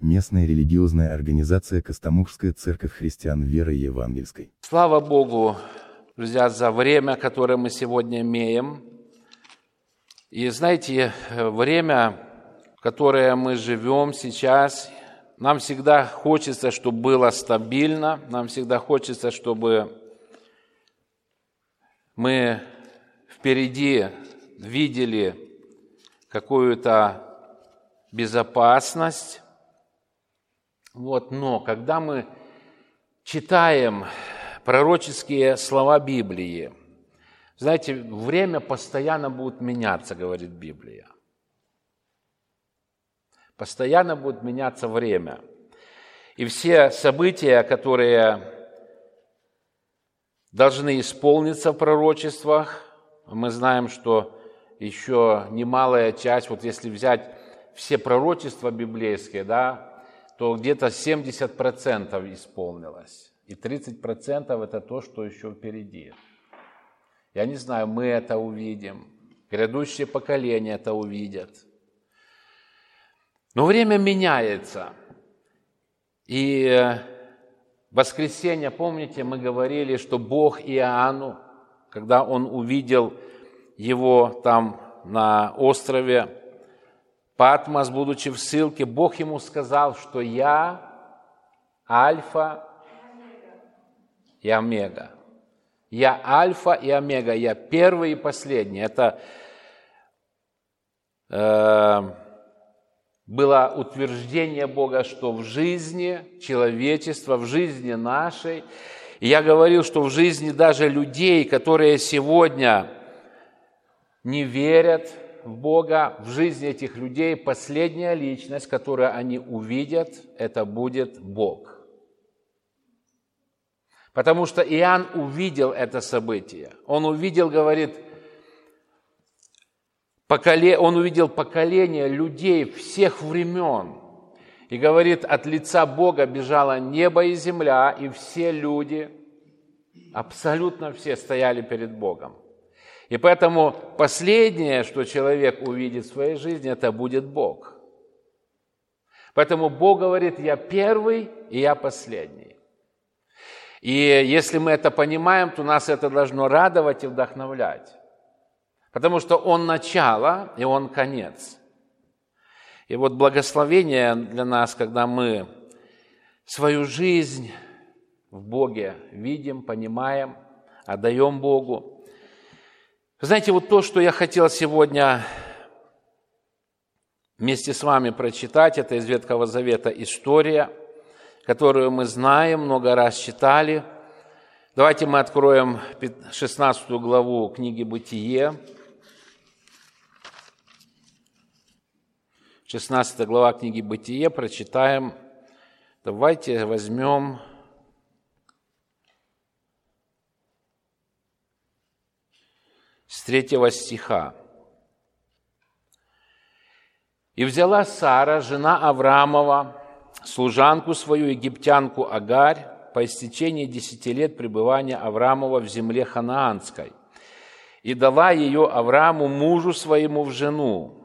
местная религиозная организация Костомукская церковь христиан веры евангельской. Слава Богу, друзья, за время, которое мы сегодня имеем. И знаете, время, в которое мы живем сейчас, нам всегда хочется, чтобы было стабильно, нам всегда хочется, чтобы мы впереди видели какую-то безопасность. Вот, но когда мы читаем пророческие слова Библии, знаете, время постоянно будет меняться, говорит Библия. Постоянно будет меняться время. И все события, которые должны исполниться в пророчествах, мы знаем, что еще немалая часть, вот если взять все пророчества библейские, да, то где-то 70% исполнилось. И 30% это то, что еще впереди. Я не знаю, мы это увидим, грядущие поколения это увидят. Но время меняется. И в воскресенье, помните, мы говорили, что Бог Иоанну, когда он увидел его там на острове Патмос, будучи в ссылке, Бог ему сказал, что я Альфа и Омега. Я Альфа и Омега, я первый и последний. Это э, было утверждение Бога, что в жизни человечества, в жизни нашей, я говорил, что в жизни даже людей, которые сегодня не верят Бога, в жизни этих людей последняя личность, которую они увидят, это будет Бог. Потому что Иоанн увидел это событие. Он увидел, говорит, он увидел поколение людей всех времен. И говорит, от лица Бога бежало небо и земля, и все люди, абсолютно все стояли перед Богом. И поэтому последнее, что человек увидит в своей жизни, это будет Бог. Поэтому Бог говорит, я первый и я последний. И если мы это понимаем, то нас это должно радовать и вдохновлять. Потому что Он начало, и Он конец. И вот благословение для нас, когда мы свою жизнь в Боге видим, понимаем, отдаем Богу. Знаете, вот то, что я хотел сегодня вместе с вами прочитать, это из Ветхого Завета история, которую мы знаем, много раз читали. Давайте мы откроем 16 главу книги «Бытие», 16 глава книги «Бытие», прочитаем. Давайте возьмем с третьего стиха. «И взяла Сара, жена Авраамова, служанку свою, египтянку Агарь, по истечении десяти лет пребывания Авраамова в земле ханаанской, и дала ее Аврааму, мужу своему, в жену,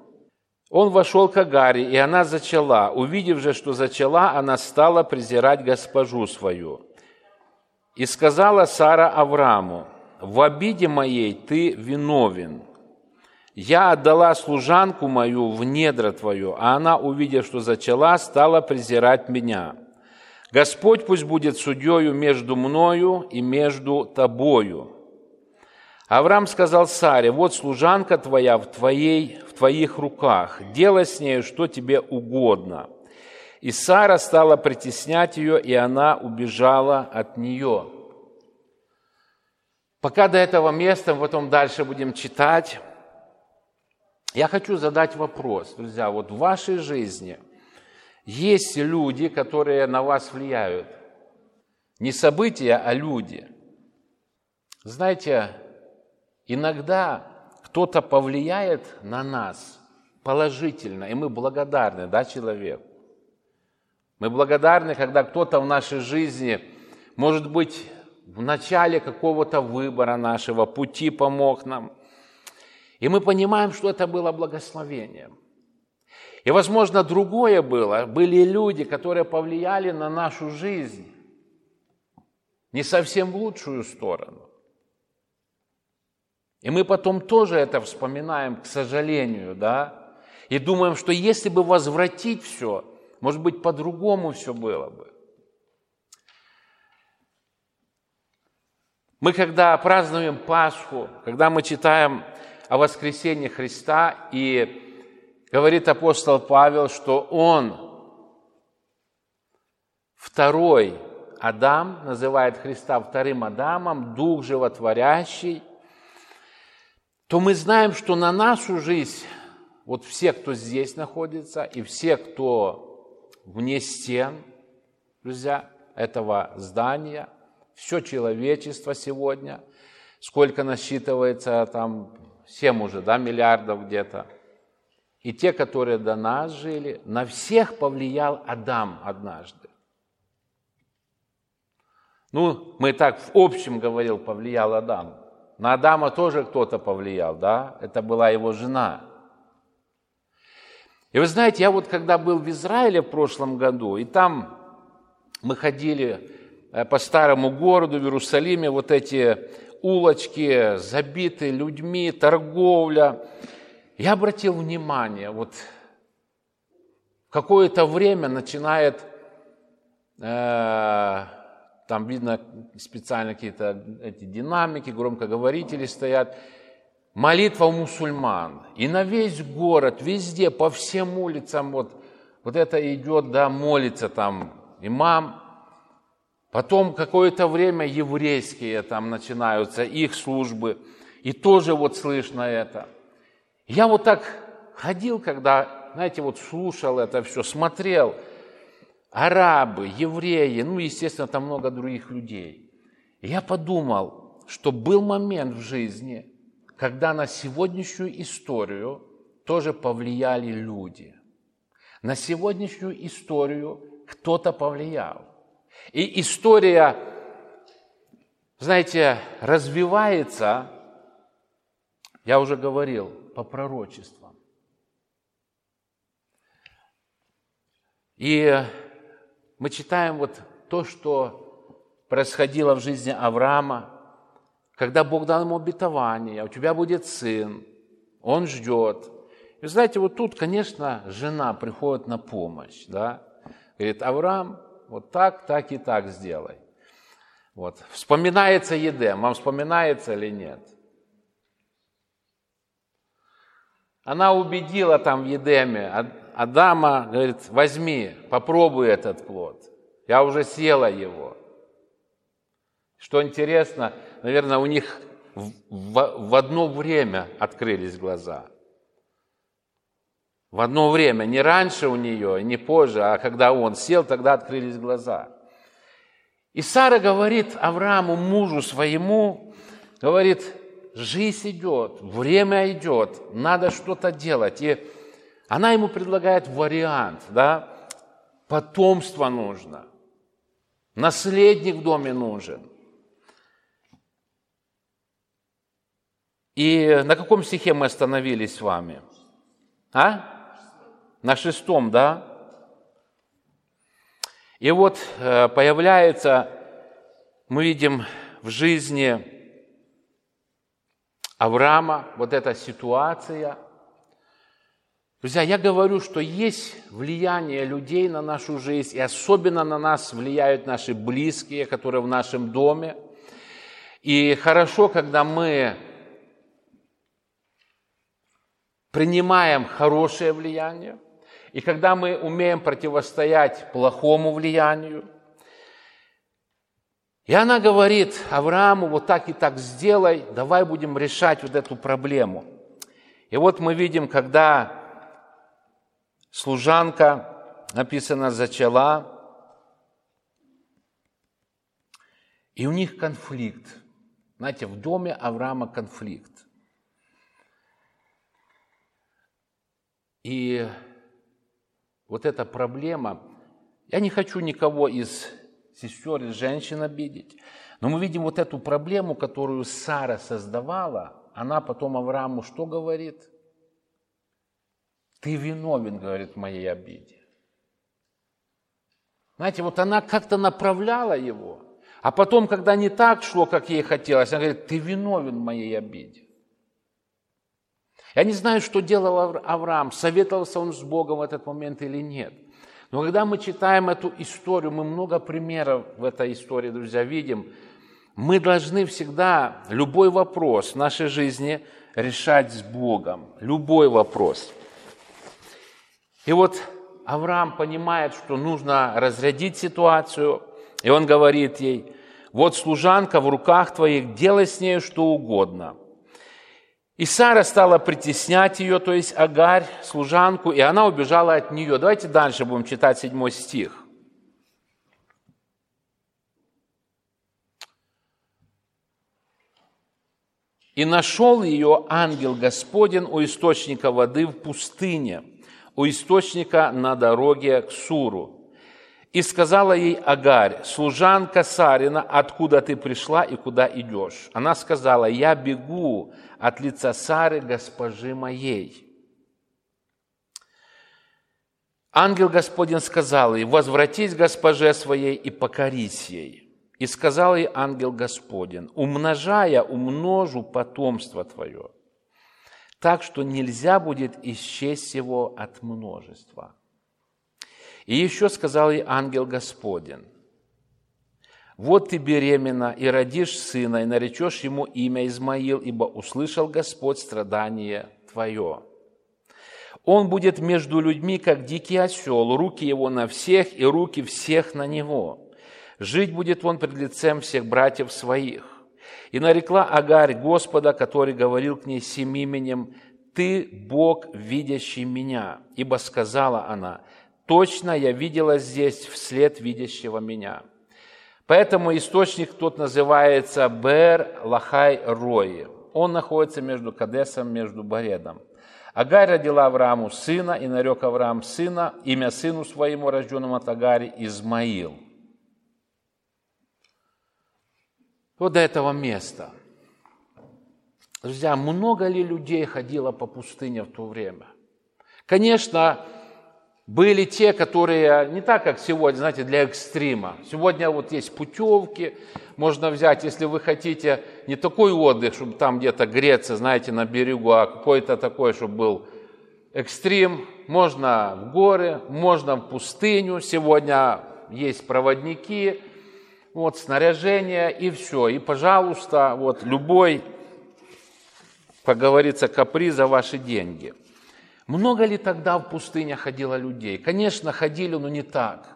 он вошел к Агаре, и она зачала. Увидев же, что зачала, она стала презирать госпожу свою. И сказала Сара Аврааму, «В обиде моей ты виновен. Я отдала служанку мою в недра твою, а она, увидев, что зачала, стала презирать меня. Господь пусть будет судьею между мною и между тобою». Авраам сказал Саре, вот служанка твоя в, твоей, в твоих руках, делай с нею, что тебе угодно. И Сара стала притеснять ее, и она убежала от нее. Пока до этого места, потом дальше будем читать. Я хочу задать вопрос, друзья, вот в вашей жизни есть люди, которые на вас влияют. Не события, а люди. Знаете, Иногда кто-то повлияет на нас положительно, и мы благодарны, да, человек? Мы благодарны, когда кто-то в нашей жизни, может быть, в начале какого-то выбора нашего пути помог нам. И мы понимаем, что это было благословением. И, возможно, другое было. Были люди, которые повлияли на нашу жизнь не совсем в лучшую сторону. И мы потом тоже это вспоминаем, к сожалению, да, и думаем, что если бы возвратить все, может быть, по-другому все было бы. Мы, когда празднуем Пасху, когда мы читаем о воскресении Христа, и говорит апостол Павел, что он второй Адам, называет Христа вторым Адамом, Дух животворящий, то мы знаем, что на нашу жизнь, вот все, кто здесь находится, и все, кто вне стен, друзья, этого здания, все человечество сегодня, сколько насчитывается, там, 7 уже, да, миллиардов где-то, и те, которые до нас жили, на всех повлиял Адам однажды. Ну, мы так в общем говорил, повлиял Адам. На Адама тоже кто-то повлиял, да? Это была его жена. И вы знаете, я вот когда был в Израиле в прошлом году, и там мы ходили по старому городу в Иерусалиме, вот эти улочки забиты людьми, торговля. Я обратил внимание, вот какое-то время начинает э, там видно специально какие-то эти динамики, громкоговорители стоят. Молитва у мусульман. И на весь город, везде, по всем улицам, вот, вот это идет, да, молится там имам. Потом какое-то время еврейские там начинаются, их службы. И тоже вот слышно это. Я вот так ходил, когда, знаете, вот слушал это все, смотрел – арабы, евреи, ну, естественно, там много других людей. Я подумал, что был момент в жизни, когда на сегодняшнюю историю тоже повлияли люди. На сегодняшнюю историю кто-то повлиял. И история, знаете, развивается, я уже говорил, по пророчествам. И мы читаем вот то, что происходило в жизни Авраама, когда Бог дал ему обетование, у тебя будет сын, он ждет. И знаете, вот тут, конечно, жена приходит на помощь, да, говорит, Авраам, вот так, так и так сделай. Вот. Вспоминается Едем, вам вспоминается или нет? Она убедила там в Едеме Адама, говорит, возьми, попробуй этот плод. Я уже съела его. Что интересно, наверное, у них в, в, в одно время открылись глаза. В одно время, не раньше у нее, не позже, а когда он сел, тогда открылись глаза. И Сара говорит Аврааму, мужу своему, говорит, жизнь идет, время идет, надо что-то делать. И она ему предлагает вариант, да, потомство нужно, наследник в доме нужен. И на каком стихе мы остановились с вами? А? На шестом, да? И вот э, появляется, мы видим в жизни Авраама вот эта ситуация – Друзья, я говорю, что есть влияние людей на нашу жизнь, и особенно на нас влияют наши близкие, которые в нашем доме. И хорошо, когда мы принимаем хорошее влияние, и когда мы умеем противостоять плохому влиянию. И она говорит Аврааму, вот так и так сделай, давай будем решать вот эту проблему. И вот мы видим, когда служанка, написано, зачала, и у них конфликт. Знаете, в доме Авраама конфликт. И вот эта проблема, я не хочу никого из сестер, из женщин обидеть, но мы видим вот эту проблему, которую Сара создавала, она потом Аврааму что говорит? ты виновен, говорит, в моей обиде. Знаете, вот она как-то направляла его, а потом, когда не так шло, как ей хотелось, она говорит, ты виновен в моей обиде. Я не знаю, что делал Авраам, советовался он с Богом в этот момент или нет. Но когда мы читаем эту историю, мы много примеров в этой истории, друзья, видим. Мы должны всегда любой вопрос в нашей жизни решать с Богом. Любой вопрос. И вот Авраам понимает, что нужно разрядить ситуацию, и он говорит ей, вот служанка в руках твоих, делай с ней что угодно. И Сара стала притеснять ее, то есть Агарь, служанку, и она убежала от нее. Давайте дальше будем читать седьмой стих. «И нашел ее ангел Господень у источника воды в пустыне, у источника на дороге к Суру. И сказала ей Агарь, служанка Сарина, откуда ты пришла и куда идешь? Она сказала, я бегу от лица Сары, госпожи моей. Ангел Господень сказал ей, возвратись госпоже своей и покорись ей. И сказал ей ангел Господень, умножая, умножу потомство твое, так что нельзя будет исчесть его от множества. И еще сказал ей ангел Господень, «Вот ты беременна и родишь сына, и наречешь ему имя Измаил, ибо услышал Господь страдание твое. Он будет между людьми, как дикий осел, руки его на всех и руки всех на него. Жить будет он пред лицем всех братьев своих». И нарекла Агарь Господа, который говорил к ней сим именем, «Ты, Бог, видящий меня». Ибо сказала она, точно я видела здесь вслед видящего меня. Поэтому источник тут называется Бер Лахай Рои. Он находится между Кадесом, между Баредом. Агарь родила Аврааму сына, и нарек Авраам сына, имя сыну своему, рожденному от Агари, Измаил. Вот до этого места. Друзья, много ли людей ходило по пустыне в то время? Конечно, были те, которые не так, как сегодня, знаете, для экстрима. Сегодня вот есть путевки, можно взять, если вы хотите не такой отдых, чтобы там где-то греться, знаете, на берегу, а какой-то такой, чтобы был экстрим. Можно в горы, можно в пустыню. Сегодня есть проводники, вот снаряжение и все. И, пожалуйста, вот любой, как говорится, каприз за ваши деньги – много ли тогда в пустыне ходило людей? Конечно, ходили, но не так,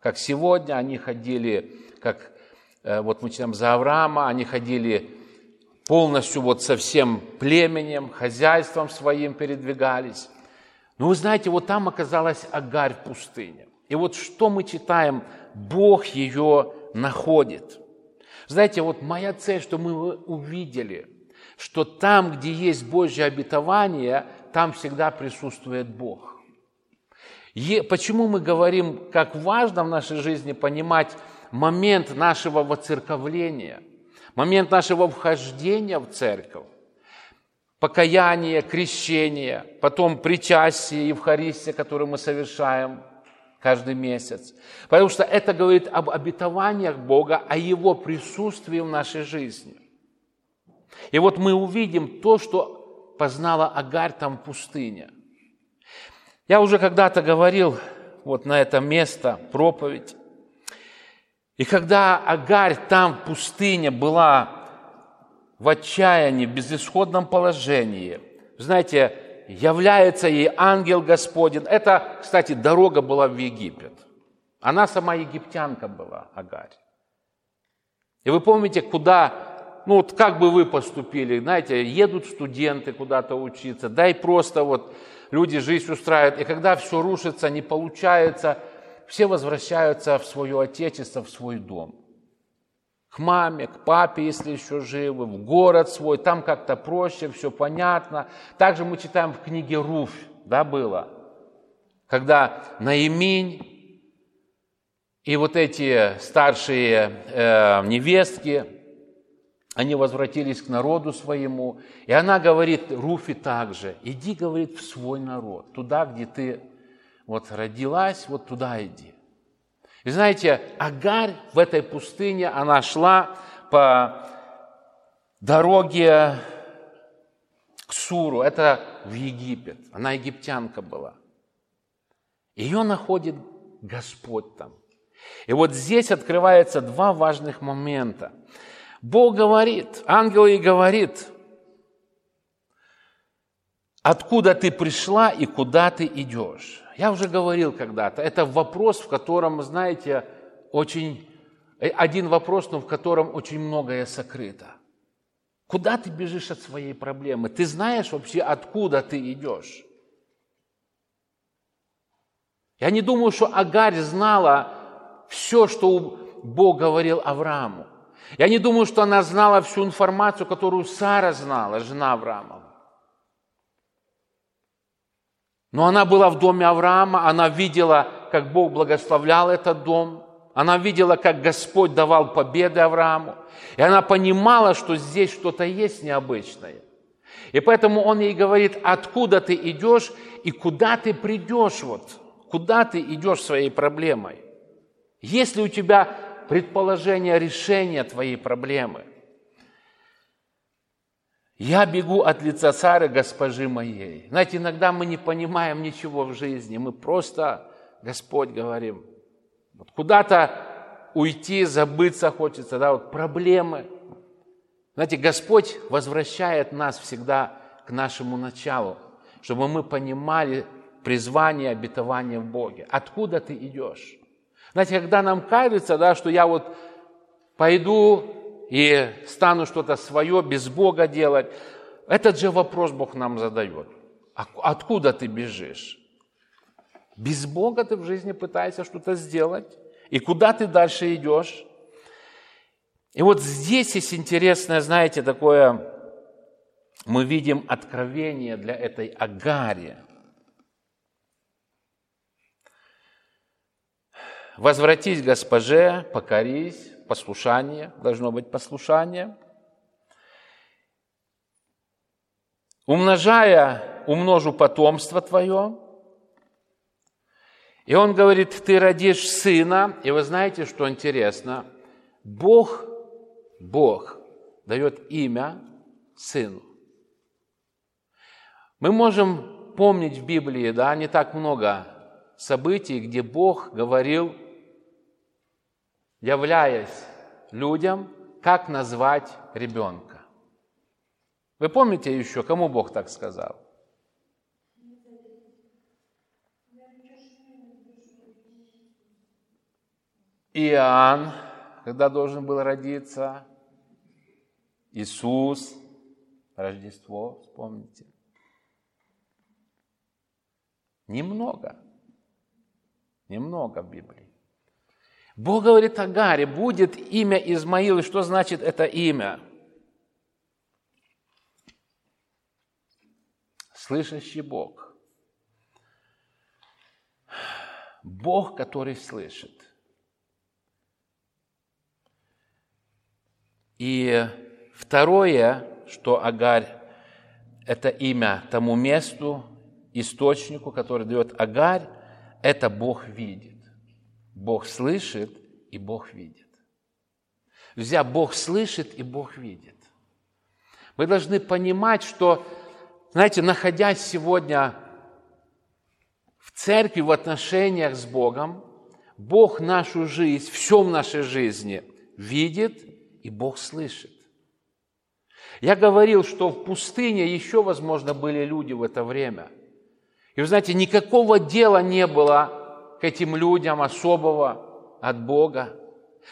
как сегодня. Они ходили, как э, вот мы читаем за Авраама, они ходили полностью вот со всем племенем, хозяйством своим передвигались. Но вы знаете, вот там оказалась Агарь в пустыне. И вот что мы читаем, Бог ее находит. Знаете, вот моя цель, что мы увидели, что там, где есть Божье обетование, там всегда присутствует Бог. И почему мы говорим, как важно в нашей жизни понимать момент нашего воцерковления, момент нашего вхождения в церковь, покаяние, крещение, потом причастие, Евхаристия, которую мы совершаем каждый месяц. Потому что это говорит об обетованиях Бога, о Его присутствии в нашей жизни. И вот мы увидим то, что познала Агарь там в пустыне. Я уже когда-то говорил вот на это место проповедь. И когда Агарь там в пустыне была в отчаянии, в безысходном положении, знаете, является ей ангел Господень. Это, кстати, дорога была в Египет. Она сама египтянка была, Агарь. И вы помните, куда ну вот как бы вы поступили, знаете, едут студенты куда-то учиться, да и просто вот люди жизнь устраивают, и когда все рушится, не получается, все возвращаются в свое отечество, в свой дом. К маме, к папе, если еще живы, в город свой, там как-то проще, все понятно. Также мы читаем в книге Руфь, да, было, когда Наиминь и вот эти старшие э, невестки, они возвратились к народу своему, и она говорит Руфи также, иди, говорит, в свой народ, туда, где ты вот родилась, вот туда иди. И знаете, Агарь в этой пустыне, она шла по дороге к Суру, это в Египет, она египтянка была. Ее находит Господь там. И вот здесь открывается два важных момента. Бог говорит, ангел ей говорит, откуда ты пришла и куда ты идешь. Я уже говорил когда-то, это вопрос, в котором, знаете, очень, э, один вопрос, но в котором очень многое сокрыто. Куда ты бежишь от своей проблемы? Ты знаешь вообще, откуда ты идешь? Я не думаю, что Агарь знала все, что Бог говорил Аврааму. Я не думаю, что она знала всю информацию, которую Сара знала, жена Авраама. Но она была в доме Авраама, она видела, как Бог благословлял этот дом, она видела, как Господь давал победы Аврааму, и она понимала, что здесь что-то есть необычное. И поэтому он ей говорит, откуда ты идешь и куда ты придешь, вот, куда ты идешь своей проблемой. Есть ли у тебя предположение решения твоей проблемы? Я бегу от лица царя госпожи моей. Знаете, иногда мы не понимаем ничего в жизни, мы просто, Господь, говорим, вот куда-то уйти, забыться хочется, да, вот проблемы. Знаете, Господь возвращает нас всегда к нашему началу, чтобы мы понимали призвание, обетование в Боге. Откуда ты идешь? Знаете, когда нам кажется, да, что я вот пойду и стану что-то свое без Бога делать, этот же вопрос Бог нам задает. «А откуда ты бежишь? Без Бога ты в жизни пытаешься что-то сделать? И куда ты дальше идешь? И вот здесь есть интересное, знаете, такое, мы видим откровение для этой Агари – Возвратись госпоже, покорись, послушание, должно быть послушание. Умножая, умножу потомство твое. И он говорит, ты родишь сына. И вы знаете, что интересно? Бог, Бог дает имя сыну. Мы можем помнить в Библии, да, не так много событий, где Бог говорил являясь людям, как назвать ребенка. Вы помните еще, кому Бог так сказал? Иоанн, когда должен был родиться, Иисус, Рождество, вспомните. Немного. Немного в Библии. Бог говорит Агаре, будет имя Измаил. И что значит это имя? Слышащий Бог. Бог, который слышит. И второе, что Агарь, это имя тому месту, источнику, который дает Агарь, это Бог видит. Бог слышит и Бог видит. Друзья, Бог слышит и Бог видит. Мы должны понимать, что, знаете, находясь сегодня в церкви, в отношениях с Богом, Бог нашу жизнь, все в нашей жизни видит и Бог слышит. Я говорил, что в пустыне еще, возможно, были люди в это время. И вы знаете, никакого дела не было к этим людям особого от Бога.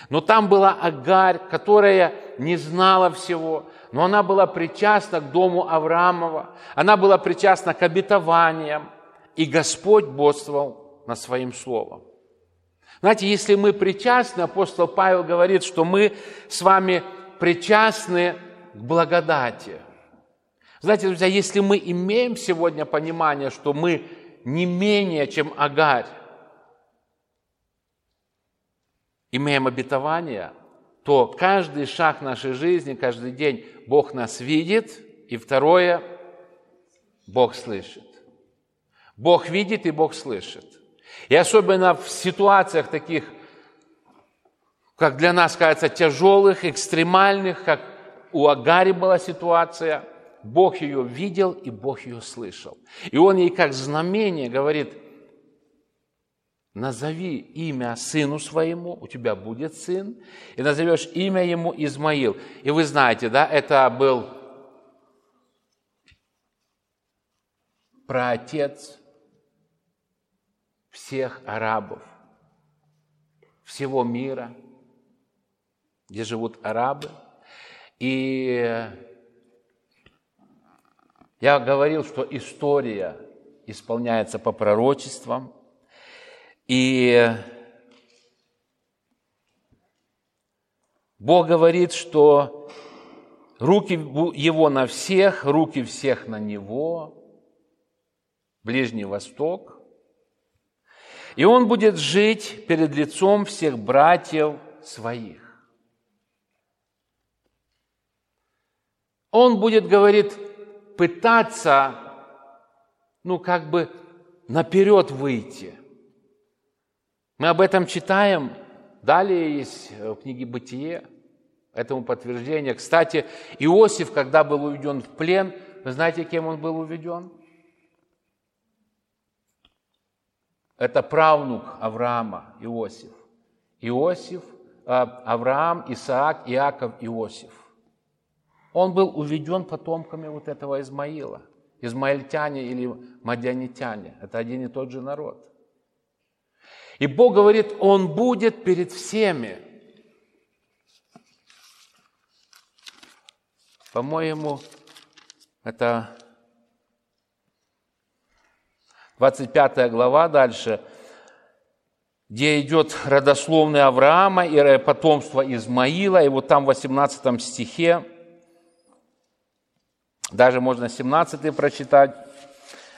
Но там была Агарь, которая не знала всего, но она была причастна к дому Авраамова, она была причастна к обетованиям, и Господь бодствовал над своим словом. Знаете, если мы причастны, апостол Павел говорит, что мы с вами причастны к благодати. Знаете, друзья, если мы имеем сегодня понимание, что мы не менее, чем Агарь, имеем обетование, то каждый шаг нашей жизни, каждый день Бог нас видит, и второе, Бог слышит. Бог видит и Бог слышит. И особенно в ситуациях таких, как для нас кажется, тяжелых, экстремальных, как у Агари была ситуация, Бог ее видел и Бог ее слышал. И Он ей как знамение говорит, назови имя сыну своему, у тебя будет сын, и назовешь имя ему Измаил. И вы знаете, да, это был праотец всех арабов, всего мира, где живут арабы. И я говорил, что история исполняется по пророчествам, и Бог говорит, что руки его на всех, руки всех на него, Ближний Восток, и он будет жить перед лицом всех братьев своих. Он будет, говорит, пытаться, ну, как бы наперед выйти. Мы об этом читаем. Далее есть в книге «Бытие» этому подтверждение. Кстати, Иосиф, когда был уведен в плен, вы знаете, кем он был уведен? Это правнук Авраама, Иосиф. Иосиф, а, Авраам, Исаак, Иаков, Иосиф. Он был уведен потомками вот этого Измаила. Измаильтяне или мадианитяне. Это один и тот же народ. И Бог говорит, Он будет перед всеми. По-моему, это 25 глава дальше, где идет родословный Авраама и потомство Измаила, и вот там в 18 стихе, даже можно 17 прочитать,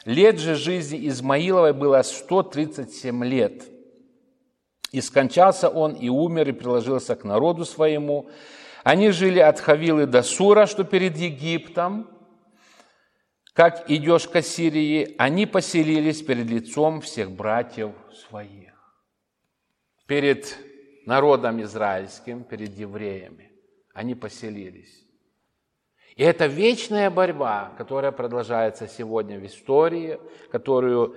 «Лет же жизни Измаиловой было 137 лет, и скончался он, и умер, и приложился к народу своему. Они жили от Хавилы до Сура, что перед Египтом, как идешь к Ассирии, они поселились перед лицом всех братьев своих. Перед народом израильским, перед евреями. Они поселились. И это вечная борьба, которая продолжается сегодня в истории, которую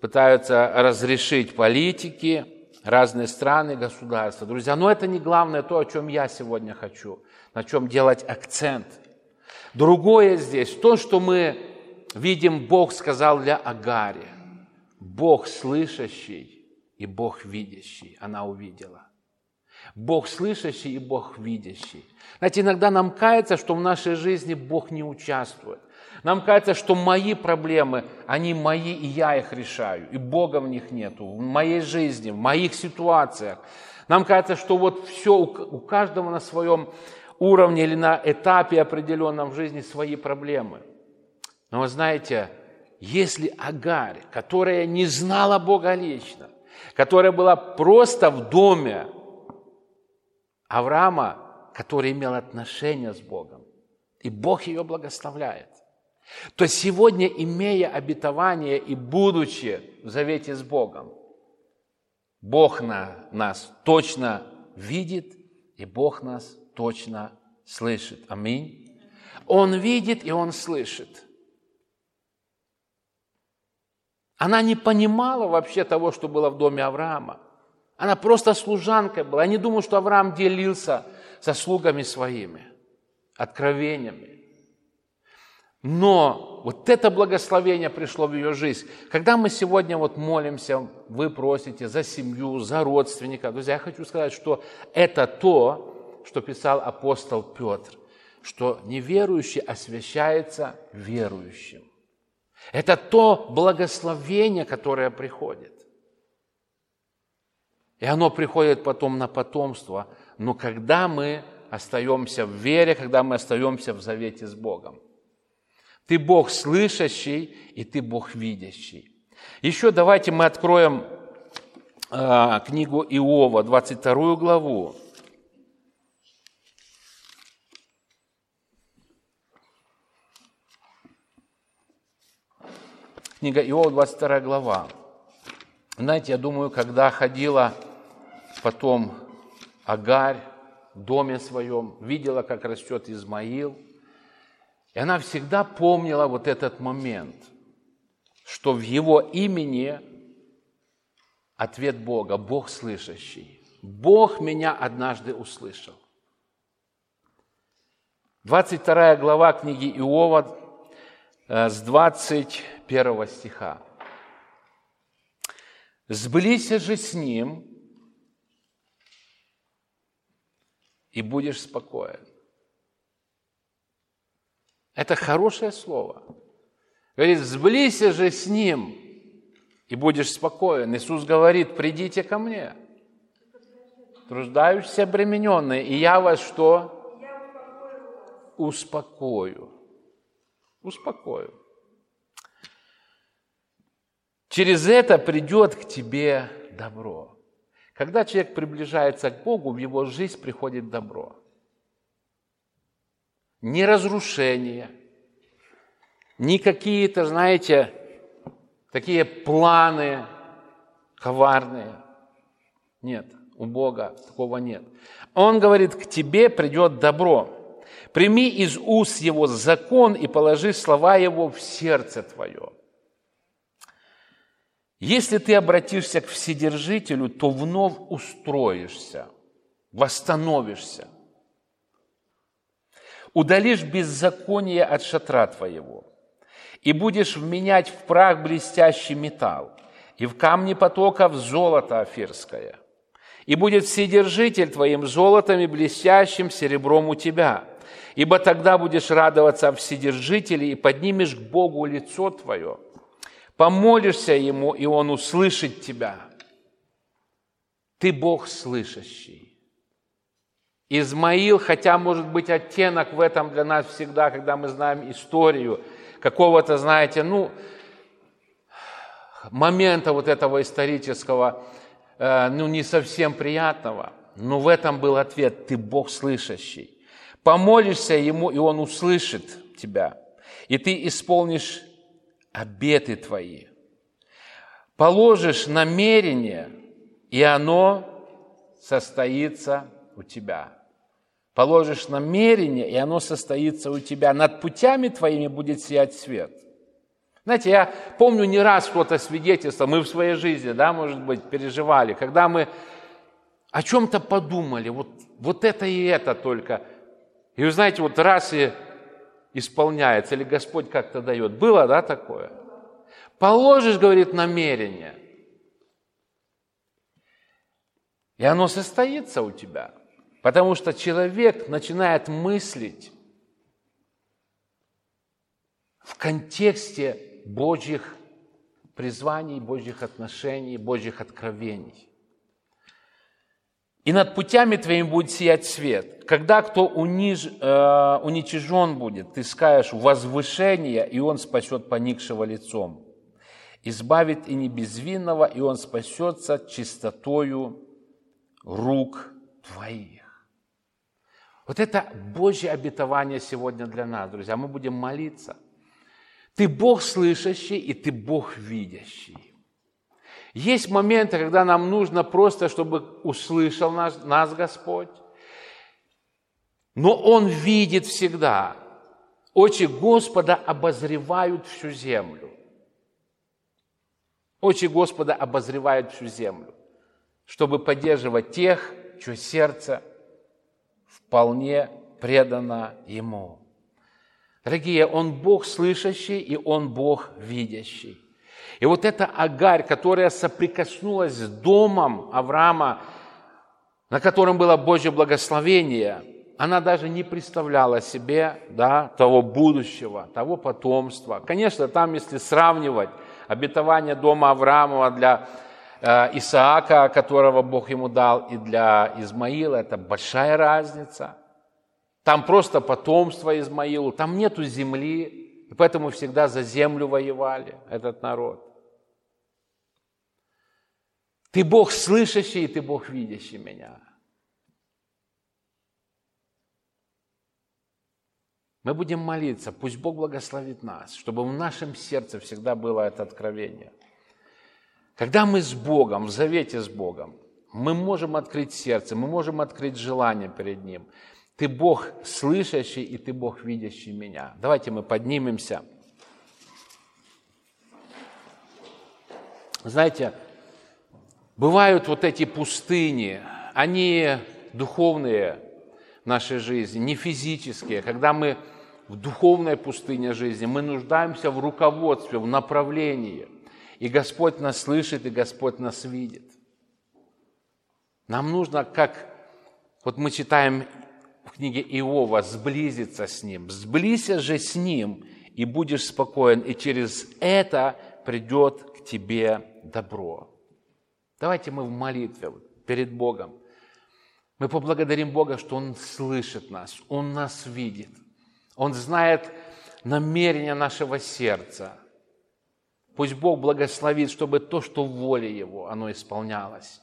пытаются разрешить политики, разные страны, государства. Друзья, но это не главное то, о чем я сегодня хочу, на чем делать акцент – Другое здесь, то, что мы видим, Бог сказал для Агари. Бог слышащий и Бог видящий. Она увидела. Бог слышащий и Бог видящий. Знаете, иногда нам кажется, что в нашей жизни Бог не участвует. Нам кажется, что мои проблемы, они мои, и я их решаю, и Бога в них нету, в моей жизни, в моих ситуациях. Нам кажется, что вот все у каждого на своем уровне или на этапе определенном в жизни свои проблемы. Но вы знаете, если Агарь, которая не знала Бога лично, которая была просто в доме Авраама, который имел отношение с Богом, и Бог ее благословляет, то сегодня, имея обетование и будучи в завете с Богом, Бог на нас точно видит, и Бог нас точно слышит. Аминь. Он видит и он слышит. Она не понимала вообще того, что было в доме Авраама. Она просто служанкой была. Я не думаю, что Авраам делился со слугами своими, откровениями. Но вот это благословение пришло в ее жизнь. Когда мы сегодня вот молимся, вы просите за семью, за родственников, друзья, я хочу сказать, что это то, что писал апостол Петр, что неверующий освящается верующим. Это то благословение, которое приходит. И оно приходит потом на потомство. Но когда мы остаемся в вере, когда мы остаемся в завете с Богом. Ты Бог слышащий, и Ты Бог видящий. Еще давайте мы откроем а, книгу Иова, 22 главу. Книга Иова, 22 глава. Знаете, я думаю, когда ходила потом Агарь в доме своем, видела, как растет Измаил – и она всегда помнила вот этот момент, что в его имени ответ Бога, Бог слышащий. Бог меня однажды услышал. 22 глава книги Иова э, с 21 стиха. «Сблися же с ним, и будешь спокоен». Это хорошее слово. Говорит, сблися же с ним, и будешь спокоен. Иисус говорит, придите ко мне, труждающиеся обремененные, и я вас что? успокою. Успокою. Через это придет к тебе добро. Когда человек приближается к Богу, в его жизнь приходит добро. Не разрушение, не какие-то, знаете, такие планы коварные. Нет, у Бога такого нет. Он говорит, к тебе придет добро. Прими из уст его закон и положи слова его в сердце твое. Если ты обратишься к Вседержителю, то вновь устроишься, восстановишься. Удалишь беззаконие от шатра твоего, и будешь вменять в прах блестящий металл, и в камни потоков золото афирское. И будет Вседержитель твоим золотом и блестящим серебром у тебя – ибо тогда будешь радоваться Вседержителе и поднимешь к Богу лицо твое. Помолишься Ему, и Он услышит тебя. Ты Бог слышащий. Измаил, хотя может быть оттенок в этом для нас всегда, когда мы знаем историю какого-то, знаете, ну, момента вот этого исторического, э, ну, не совсем приятного, но в этом был ответ, ты Бог слышащий. Помолишься Ему, и Он услышит тебя, и ты исполнишь обеты твои. Положишь намерение, и оно состоится у тебя. Положишь намерение, и оно состоится у тебя. Над путями твоими будет сиять свет. Знаете, я помню не раз что-то свидетельство, мы в своей жизни, да, может быть, переживали, когда мы о чем-то подумали, вот, вот это и это только – и вы знаете, вот раз и исполняется, или Господь как-то дает. Было, да, такое? Положишь, говорит, намерение, и оно состоится у тебя. Потому что человек начинает мыслить в контексте Божьих призваний, Божьих отношений, Божьих откровений. И над путями твоими будет сиять свет. Когда кто униж, э, уничижен будет, ты скажешь возвышение, и он спасет поникшего лицом. Избавит и не безвинного, и он спасется чистотою рук твоих. Вот это Божье обетование сегодня для нас, друзья. Мы будем молиться. Ты Бог слышащий, и ты Бог видящий. Есть моменты, когда нам нужно просто, чтобы услышал нас, нас Господь. Но Он видит всегда. Очи Господа обозревают всю землю. Очи Господа обозревают всю землю, чтобы поддерживать тех, чье сердце вполне предано Ему. Дорогие, Он Бог слышащий, и Он Бог видящий. И вот эта Агарь, которая соприкоснулась с домом Авраама, на котором было Божье благословение, она даже не представляла себе да, того будущего, того потомства. Конечно, там, если сравнивать обетование дома Авраамова для Исаака, которого Бог ему дал, и для Измаила, это большая разница. Там просто потомство Измаилу, там нету земли, и поэтому всегда за землю воевали этот народ. Ты Бог слышащий, и ты Бог видящий меня. Мы будем молиться, пусть Бог благословит нас, чтобы в нашем сердце всегда было это откровение. Когда мы с Богом, в завете с Богом, мы можем открыть сердце, мы можем открыть желание перед Ним. Ты Бог слышащий, и Ты Бог видящий меня. Давайте мы поднимемся. Знаете, бывают вот эти пустыни, они духовные в нашей жизни, не физические. Когда мы в духовной пустыне жизни, мы нуждаемся в руководстве, в направлении. И Господь нас слышит, и Господь нас видит. Нам нужно, как вот мы читаем в книге Иова, сблизиться с Ним. Сблизься же с Ним, и будешь спокоен, и через это придет к тебе добро. Давайте мы в молитве перед Богом. Мы поблагодарим Бога, что Он слышит нас, Он нас видит. Он знает намерения нашего сердца. Пусть Бог благословит, чтобы то, что в воле Его, оно исполнялось.